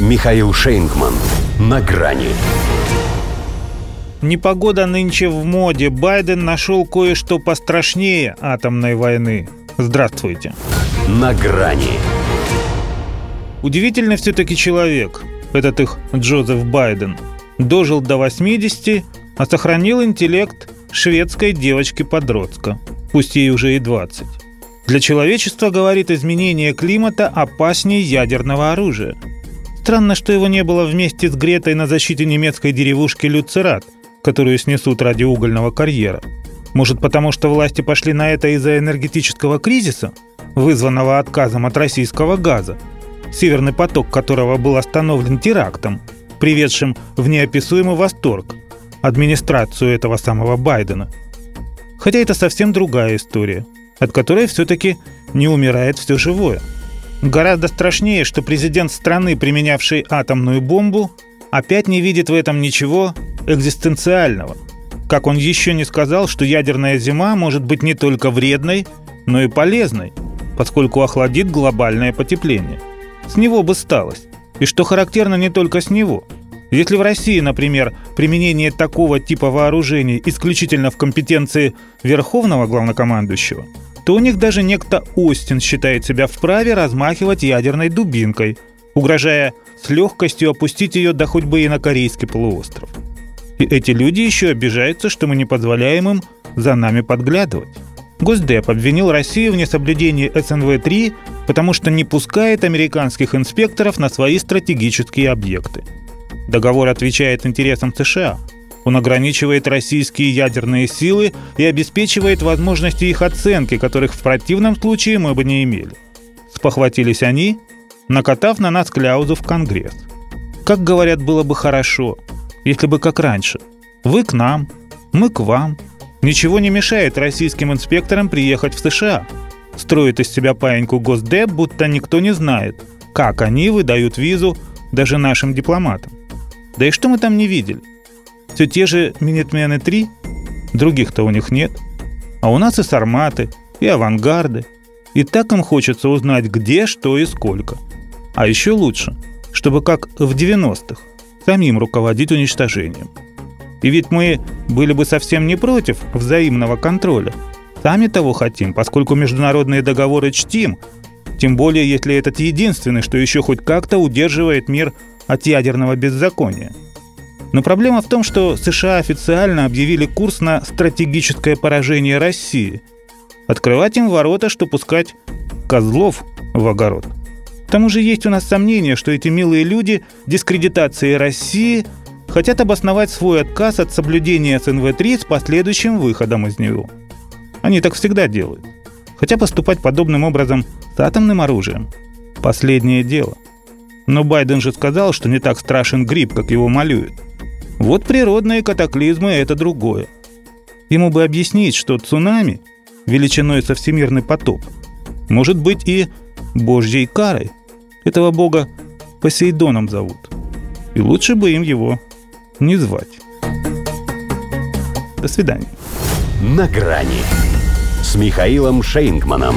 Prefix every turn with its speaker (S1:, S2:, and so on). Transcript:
S1: Михаил Шейнгман. На грани.
S2: Непогода нынче в моде. Байден нашел кое-что пострашнее атомной войны. Здравствуйте.
S1: На грани.
S2: Удивительный все-таки человек, этот их Джозеф Байден. Дожил до 80, а сохранил интеллект шведской девочки-подростка, пусть ей уже и 20. Для человечества, говорит, изменение климата опаснее ядерного оружия – Странно, что его не было вместе с Гретой на защите немецкой деревушки Люцерат, которую снесут ради угольного карьера. Может, потому что власти пошли на это из-за энергетического кризиса, вызванного отказом от российского газа, северный поток которого был остановлен терактом, приведшим в неописуемый восторг администрацию этого самого Байдена. Хотя это совсем другая история, от которой все-таки не умирает все живое – Гораздо страшнее, что президент страны, применявший атомную бомбу, опять не видит в этом ничего экзистенциального. Как он еще не сказал, что ядерная зима может быть не только вредной, но и полезной, поскольку охладит глобальное потепление. С него бы сталось. И что характерно не только с него. Если в России, например, применение такого типа вооружений исключительно в компетенции верховного главнокомандующего – то у них даже некто Остин считает себя вправе размахивать ядерной дубинкой, угрожая с легкостью опустить ее до хоть бы и на Корейский полуостров. И эти люди еще обижаются, что мы не позволяем им за нами подглядывать. Госдеп обвинил Россию в несоблюдении СНВ-3, потому что не пускает американских инспекторов на свои стратегические объекты. Договор отвечает интересам США – он ограничивает российские ядерные силы и обеспечивает возможности их оценки, которых в противном случае мы бы не имели. Спохватились они, накатав на нас кляузу в Конгресс. Как говорят, было бы хорошо, если бы как раньше. Вы к нам, мы к вам. Ничего не мешает российским инспекторам приехать в США. Строит из себя паиньку Госдеп, будто никто не знает, как они выдают визу даже нашим дипломатам. Да и что мы там не видели? Все те же Минитмены 3, других-то у них нет. А у нас и сарматы, и авангарды. И так им хочется узнать, где, что и сколько. А еще лучше, чтобы как в 90-х, самим руководить уничтожением. И ведь мы были бы совсем не против взаимного контроля. Сами того хотим, поскольку международные договоры чтим, тем более если этот единственный, что еще хоть как-то удерживает мир от ядерного беззакония – но проблема в том, что США официально объявили курс на стратегическое поражение России. Открывать им ворота, что пускать козлов в огород. К тому же есть у нас сомнения, что эти милые люди дискредитации России хотят обосновать свой отказ от соблюдения СНВ-3 с последующим выходом из него. Они так всегда делают. Хотя поступать подобным образом с атомным оружием – последнее дело. Но Байден же сказал, что не так страшен грипп, как его малюют – вот природные катаклизмы – это другое. Ему бы объяснить, что цунами, величиной со всемирный потоп, может быть и божьей карой. Этого бога Посейдоном зовут. И лучше бы им его не звать. До свидания.
S1: На грани с Михаилом Шейнгманом.